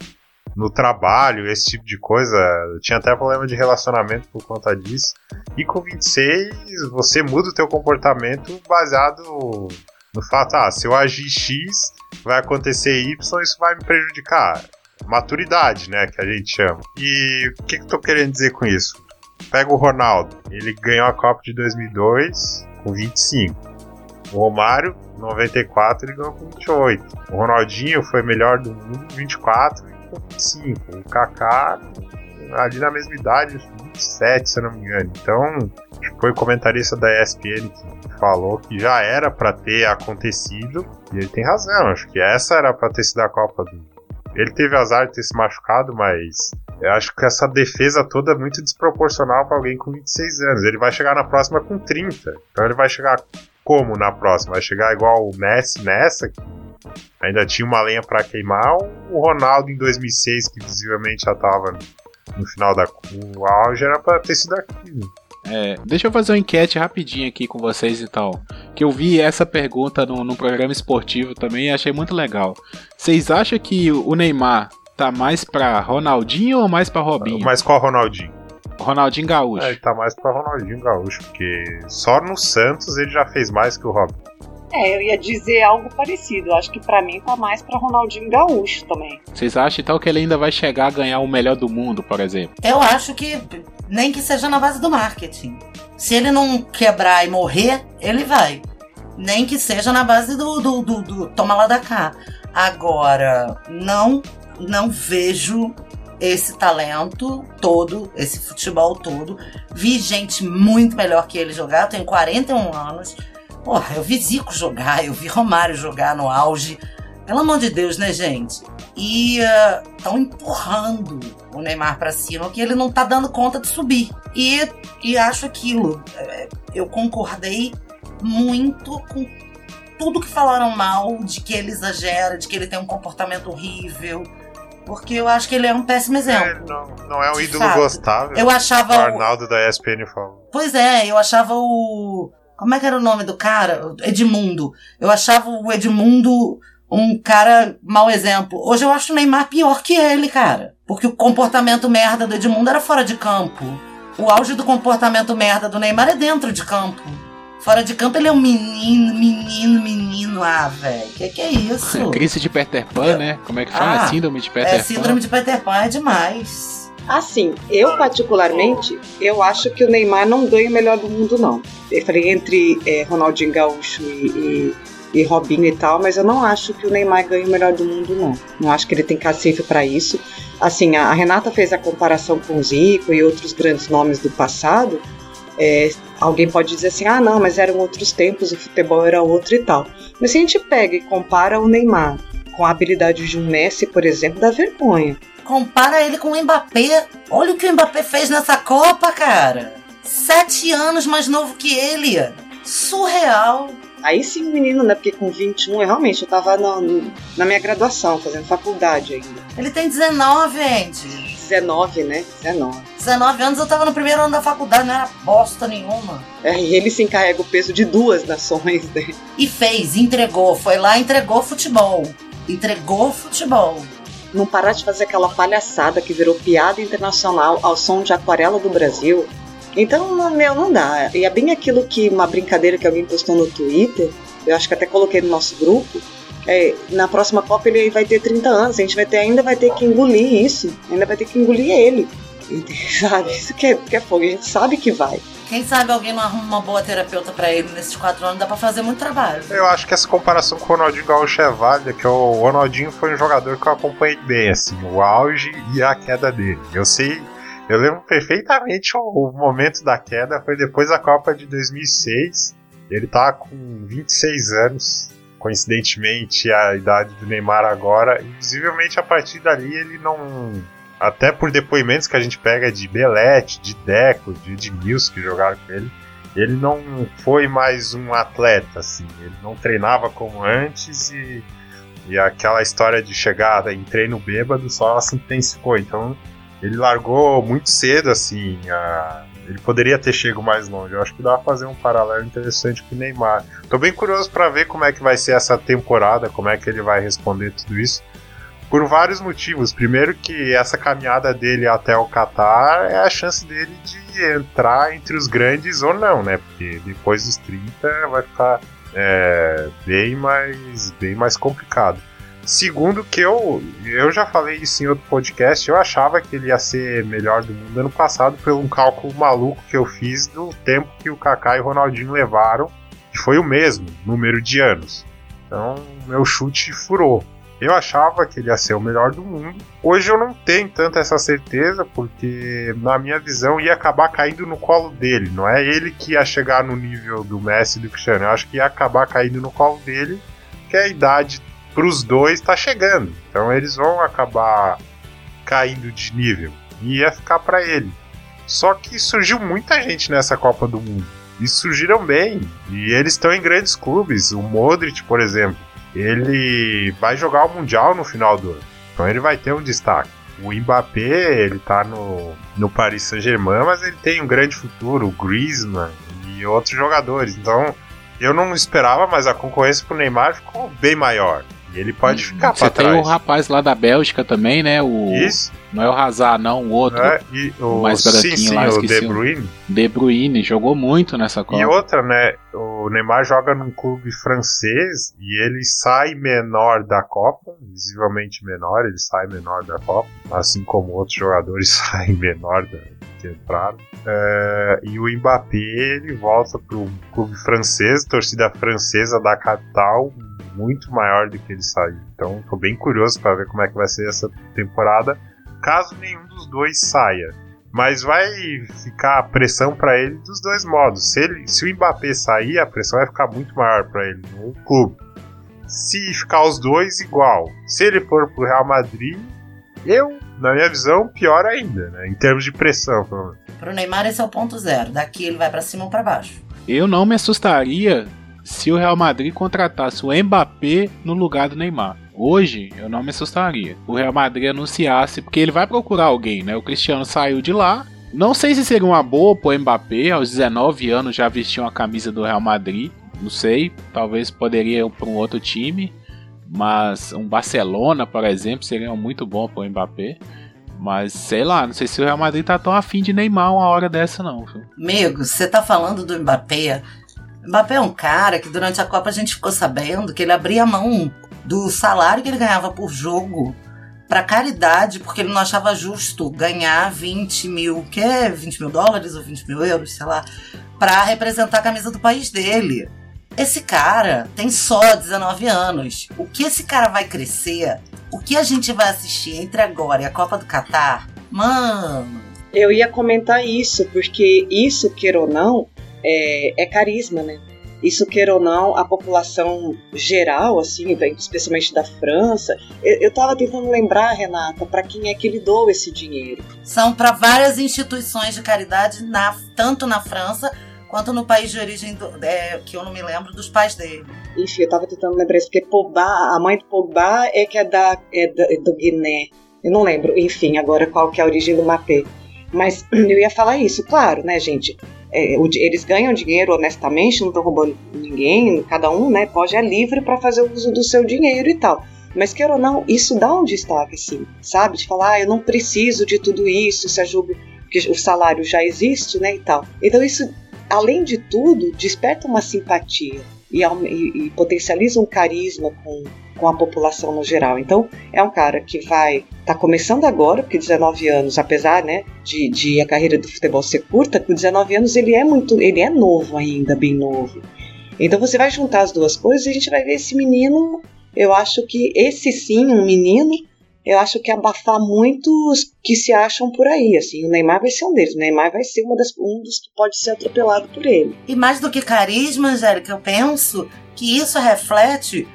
no trabalho, esse tipo de coisa. Eu tinha até problema de relacionamento por conta disso. E com 26, você muda o teu comportamento baseado no fato, ah, se eu agir X, vai acontecer Y, isso vai me prejudicar. Maturidade, né, que a gente chama. E o que, que eu tô querendo dizer com isso? Pega o Ronaldo, ele ganhou a Copa de 2002 com 25. O Romário, 94, ele ganhou com 28. O Ronaldinho foi melhor do mundo com 24 e com 25. O Kaká, ali na mesma idade, 27, se eu não me engano. Então, foi o comentarista da ESPN que falou que já era pra ter acontecido. E ele tem razão, acho que essa era pra ter sido a Copa do. Ele teve azar de ter se machucado, mas eu acho que essa defesa toda é muito desproporcional pra alguém com 26 anos. Ele vai chegar na próxima com 30. Então ele vai chegar como na próxima? Vai chegar igual o Messi nessa, ainda tinha uma lenha pra queimar, o Ronaldo em 2006, que visivelmente já tava no final da. O auge era pra ter sido aquilo. É, deixa eu fazer uma enquete rapidinho aqui com vocês e tal. Que eu vi essa pergunta no, no programa esportivo também e achei muito legal. Vocês acham que o Neymar tá mais pra Ronaldinho ou mais pra Robinho? Mas qual Ronaldinho? Ronaldinho Gaúcho. É, ele tá mais pra Ronaldinho Gaúcho, porque só no Santos ele já fez mais que o Robin. É, eu ia dizer algo parecido. Eu acho que pra mim tá mais pra Ronaldinho Gaúcho também. Vocês acham então que ele ainda vai chegar a ganhar o melhor do mundo, por exemplo? Eu acho que nem que seja na base do marketing. Se ele não quebrar e morrer, ele vai. Nem que seja na base do, do, do, do toma lá da cá. Agora, não, não vejo esse talento todo, esse futebol todo. Vi gente muito melhor que ele jogar. Eu tenho 41 anos. Porra, eu vi Zico jogar, eu vi Romário jogar no auge. Pelo amor de Deus, né, gente? E estão empurrando o Neymar pra cima, que ele não tá dando conta de subir. E, e acho aquilo. é, Eu concordei muito com tudo que falaram mal, de que ele exagera, de que ele tem um comportamento horrível. Porque eu acho que ele é um péssimo exemplo. não, não é um ídolo fato. gostável. Eu achava O o- Arnaldo da ESPN falou. Pois é, eu achava o. Como é que era o nome do cara? Edmundo. Eu achava o Edmundo um cara mau exemplo. Hoje eu acho o Neymar pior que ele, cara. Porque o comportamento merda do Edmundo era fora de campo. O auge do comportamento merda do Neymar é dentro de campo. Fora de campo ele é um menino, menino, menino. Ah, velho, que que é isso? [laughs] Crise de Peter Pan, né? Como é que fala? Ah, síndrome de Peter é, Pan. síndrome de Peter Pan é demais. Assim, eu particularmente, eu acho que o Neymar não ganha o melhor do mundo, não. Eu falei entre é, Ronaldinho Gaúcho e, e, e Robinho e tal, mas eu não acho que o Neymar ganha o melhor do mundo, não. Não acho que ele tem cacife para isso. Assim, a, a Renata fez a comparação com o Zico e outros grandes nomes do passado. É, alguém pode dizer assim, ah, não, mas eram outros tempos, o futebol era outro e tal. Mas se a gente pega e compara o Neymar com a habilidade de um Messi, por exemplo, dá vergonha. Compara ele com o Mbappé. Olha o que o Mbappé fez nessa Copa, cara. Sete anos mais novo que ele. Surreal. Aí sim, menino, né? Porque com 21, eu realmente eu tava na, na minha graduação, fazendo faculdade ainda. Ele tem 19, gente. 19, né? 19. 19 anos eu tava no primeiro ano da faculdade, não era bosta nenhuma. É, e ele se encarrega o peso de duas nações, né? E fez, entregou, foi lá, entregou futebol. Entregou futebol. Não parar de fazer aquela palhaçada que virou piada internacional ao som de aquarela do Brasil. Então, não- meu, não dá. E é bem aquilo que uma brincadeira que alguém postou no Twitter, eu acho que até coloquei no nosso grupo. É, na próxima Copa ele vai ter 30 anos, a gente vai ter, ainda vai ter que engolir isso, ainda vai ter que engolir ele. [laughs] Sabe? Isso que é, que é fogo, a gente sabe que vai. Quem sabe alguém não arruma uma boa terapeuta pra ele nesses quatro anos, dá pra fazer muito trabalho. Eu acho que essa comparação com o Ronaldinho Gaúcho é válida, que o Ronaldinho foi um jogador que eu acompanhei bem, assim, o auge e a queda dele. Eu sei, eu lembro perfeitamente o, o momento da queda, foi depois da Copa de 2006. Ele tava com 26 anos, coincidentemente a idade do Neymar agora. E, visivelmente a partir dali ele não. Até por depoimentos que a gente pega de Belete, de Deco, de Edmilson que jogaram com ele, ele não foi mais um atleta, assim. Ele não treinava como antes e, e aquela história de chegar em treino bêbado só se intensificou. Então ele largou muito cedo, assim. a- ele poderia ter chegado mais longe. Eu acho que dá pra fazer um paralelo interessante com o Neymar. Tô bem curioso pra ver como é que vai ser essa temporada, como é que ele vai responder tudo isso. Por vários motivos. Primeiro que essa caminhada dele até o Qatar é a chance dele de entrar entre os grandes ou não, né? Porque depois dos 30 vai ficar é, bem mais bem mais complicado. Segundo que eu eu já falei isso em outro podcast, eu achava que ele ia ser melhor do mundo ano passado pelo um cálculo maluco que eu fiz do tempo que o Kaká e o Ronaldinho levaram, que foi o mesmo número de anos. Então, meu chute furou. Eu achava que ele ia ser o melhor do mundo. Hoje eu não tenho tanta essa certeza, porque na minha visão ia acabar caindo no colo dele. Não é ele que ia chegar no nível do Messi e do Cristiano. Eu acho que ia acabar caindo no colo dele, que a idade para os dois está chegando. Então eles vão acabar caindo de nível. E ia ficar para ele. Só que surgiu muita gente nessa Copa do Mundo. E surgiram bem. E eles estão em grandes clubes. O Modric, por exemplo, ele vai jogar o Mundial no final do ano. Então ele vai ter um destaque. O Mbappé, ele tá no, no Paris Saint-Germain, mas ele tem um grande futuro. O Griezmann e outros jogadores. Então eu não esperava, mas a concorrência pro Neymar ficou bem maior. E ele pode ficar Você pra tem o trás. rapaz lá da Bélgica também, né? O, Isso. Não é o Hazard, não, o outro. É, e o, o mais branquinho sim, sim, lá, o De o- Bruyne. De Bruyne, jogou muito nessa Copa. E outra, né? O Neymar joga num clube francês e ele sai menor da Copa, visivelmente menor, ele sai menor da Copa, assim como outros jogadores [laughs] saem menor da, que entraram. É, e o Mbappé ele volta para um clube francês, torcida francesa da capital, muito maior do que ele saiu. Então, tô bem curioso para ver como é que vai ser essa temporada, caso nenhum dos dois saia. Mas vai ficar a pressão para ele dos dois modos. Se, ele, se o Mbappé sair, a pressão vai ficar muito maior para ele no clube. Se ficar os dois, igual. Se ele for pro Real Madrid, eu, na minha visão, pior ainda, né? Em termos de pressão, pelo menos. Pro Neymar esse é o ponto zero. Daqui ele vai pra cima ou pra baixo. Eu não me assustaria se o Real Madrid contratasse o Mbappé no lugar do Neymar. Hoje eu não me assustaria. O Real Madrid anunciasse, porque ele vai procurar alguém, né? O Cristiano saiu de lá. Não sei se seria uma boa pro Mbappé, aos 19 anos já vestiu a camisa do Real Madrid. Não sei, talvez poderia ir para um outro time. Mas um Barcelona, por exemplo, seria muito bom pro Mbappé. Mas sei lá, não sei se o Real Madrid tá tão afim de Neymar uma hora dessa, não. viu? Amigo, você tá falando do Mbappé. Mbappé é um cara que durante a Copa a gente ficou sabendo que ele abria mão do salário que ele ganhava por jogo pra caridade, porque ele não achava justo ganhar 20 mil, que é 20 mil dólares ou 20 mil euros, sei lá, pra representar a camisa do país dele. Esse cara tem só 19 anos. O que esse cara vai crescer? O que a gente vai assistir entre agora e a Copa do Catar? Mano, Eu ia comentar isso, porque isso, queira ou não, é, é carisma, né? Isso, queira ou não, a população geral, assim, especialmente da França. Eu, eu tava tentando lembrar, Renata, para quem é que ele doa esse dinheiro. são para várias instituições de caridade, na- tanto na França quanto no país de origem do, é, que eu não me lembro dos pais dele. Enfim, eu tava tentando lembrar isso, porque Pogba, a mãe do Pogba é que é, da, é, da, é do Guiné. Eu não lembro, enfim, agora qual que é a origem do Mapê. Mas [clears throat] eu ia falar isso, claro, né, gente? É, eles ganham dinheiro honestamente, não estão roubando ninguém, cada um, né, pode é livre para fazer o uso do seu dinheiro e tal. Mas queira ou não, isso dá um destaque, assim, sabe? De falar, ah, eu não preciso de tudo isso, se a Juve, que o salário já existe, né, e tal. Então isso além de tudo, desperta uma simpatia e, e, potencializa um carisma com, com a população no geral. Então, é um cara que vai tá começando agora, porque 19 anos, apesar, né, de, de a carreira do futebol ser curta, com 19 anos ele é muito, ele é novo ainda, bem novo. Então você vai juntar as duas coisas e a gente vai ver esse menino, eu acho que esse sim, um menino eu acho que abafar muitos que se acham por aí, assim, o Neymar vai ser um deles, o Neymar vai ser uma das, um dos que pode ser atropelado por ele. E mais do que carisma, Angélica, eu penso que isso reflete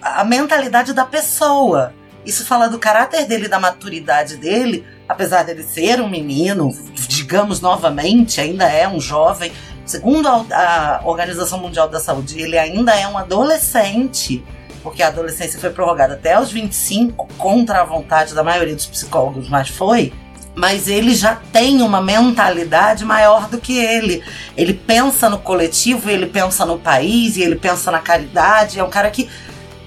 a mentalidade da pessoa. Isso fala do caráter dele, da maturidade dele, apesar dele ser um menino, digamos novamente, ainda é um jovem. Segundo a Organização Mundial da Saúde, ele ainda é um adolescente porque a adolescência foi prorrogada até os 25, contra a vontade da maioria dos psicólogos, mas foi. Mas ele já tem uma mentalidade maior do que ele. Ele pensa no coletivo, ele pensa no país, ele pensa na caridade. É um cara que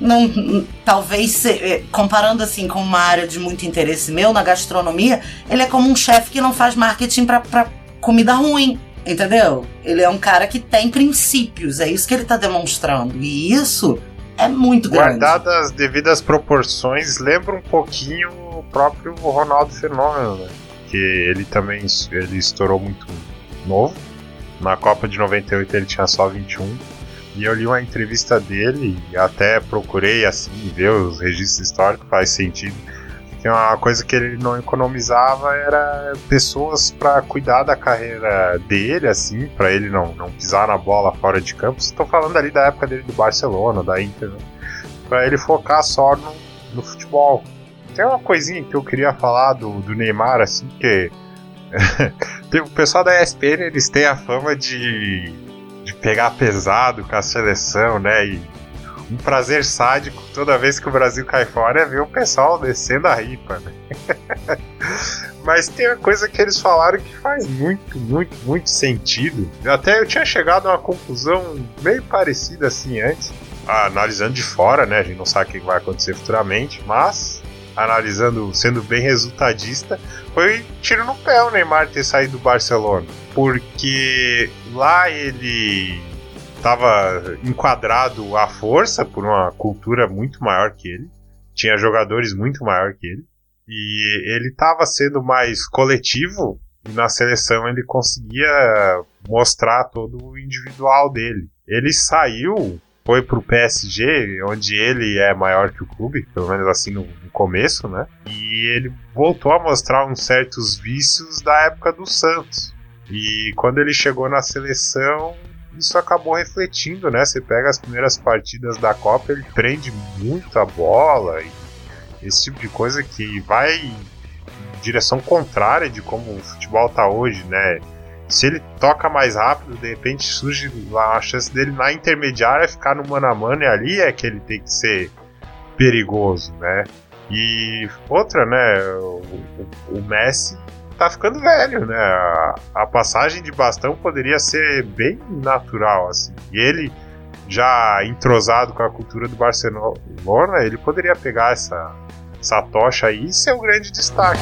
não, talvez é, comparando assim com uma área de muito interesse meu na gastronomia, ele é como um chefe que não faz marketing para comida ruim, entendeu? Ele é um cara que tem princípios, é isso que ele está demonstrando. E isso é muito grande. Guardadas as devidas proporções, lembra um pouquinho o próprio Ronaldo Fenômeno, né? Que ele também ele estourou muito novo. Na Copa de 98 ele tinha só 21. E eu li uma entrevista dele até procurei assim ver os registros históricos, faz sentido que uma coisa que ele não economizava era pessoas para cuidar da carreira dele, assim, para ele não, não pisar na bola fora de campo. Estou falando ali da época dele do Barcelona, da Inter, né? para ele focar só no, no futebol. Tem uma coisinha que eu queria falar do, do Neymar, assim, que [laughs] o pessoal da ESPN eles têm a fama de, de pegar pesado com a seleção, né? E um prazer sádico toda vez que o Brasil cai fora é ver o pessoal descendo a ripa, né? [laughs] Mas tem uma coisa que eles falaram que faz muito, muito, muito sentido. Até eu tinha chegado a uma conclusão meio parecida assim antes. Analisando de fora, né? A gente não sabe o que vai acontecer futuramente, mas analisando, sendo bem resultadista, foi tiro no pé o Neymar ter saído do Barcelona. Porque lá ele estava enquadrado à força por uma cultura muito maior que ele. Tinha jogadores muito maior que ele. E ele estava sendo mais coletivo e na seleção ele conseguia mostrar todo o individual dele. Ele saiu, foi pro PSG, onde ele é maior que o clube, pelo menos assim no, no começo, né? E ele voltou a mostrar uns certos vícios da época do Santos. E quando ele chegou na seleção, isso acabou refletindo, né? Você pega as primeiras partidas da Copa, ele prende muito a bola e esse tipo de coisa que vai em direção contrária de como o futebol tá hoje, né? Se ele toca mais rápido, de repente surge a chance dele na intermediária ficar no mano a mano e ali é que ele tem que ser perigoso, né? E outra, né? O, o, o Messi tá ficando velho, né? A, passagem de bastão poderia ser bem natural, assim. E ele, já entrosado com a cultura do Barcelona, ele poderia pegar essa, essa tocha aí e ser o grande destaque.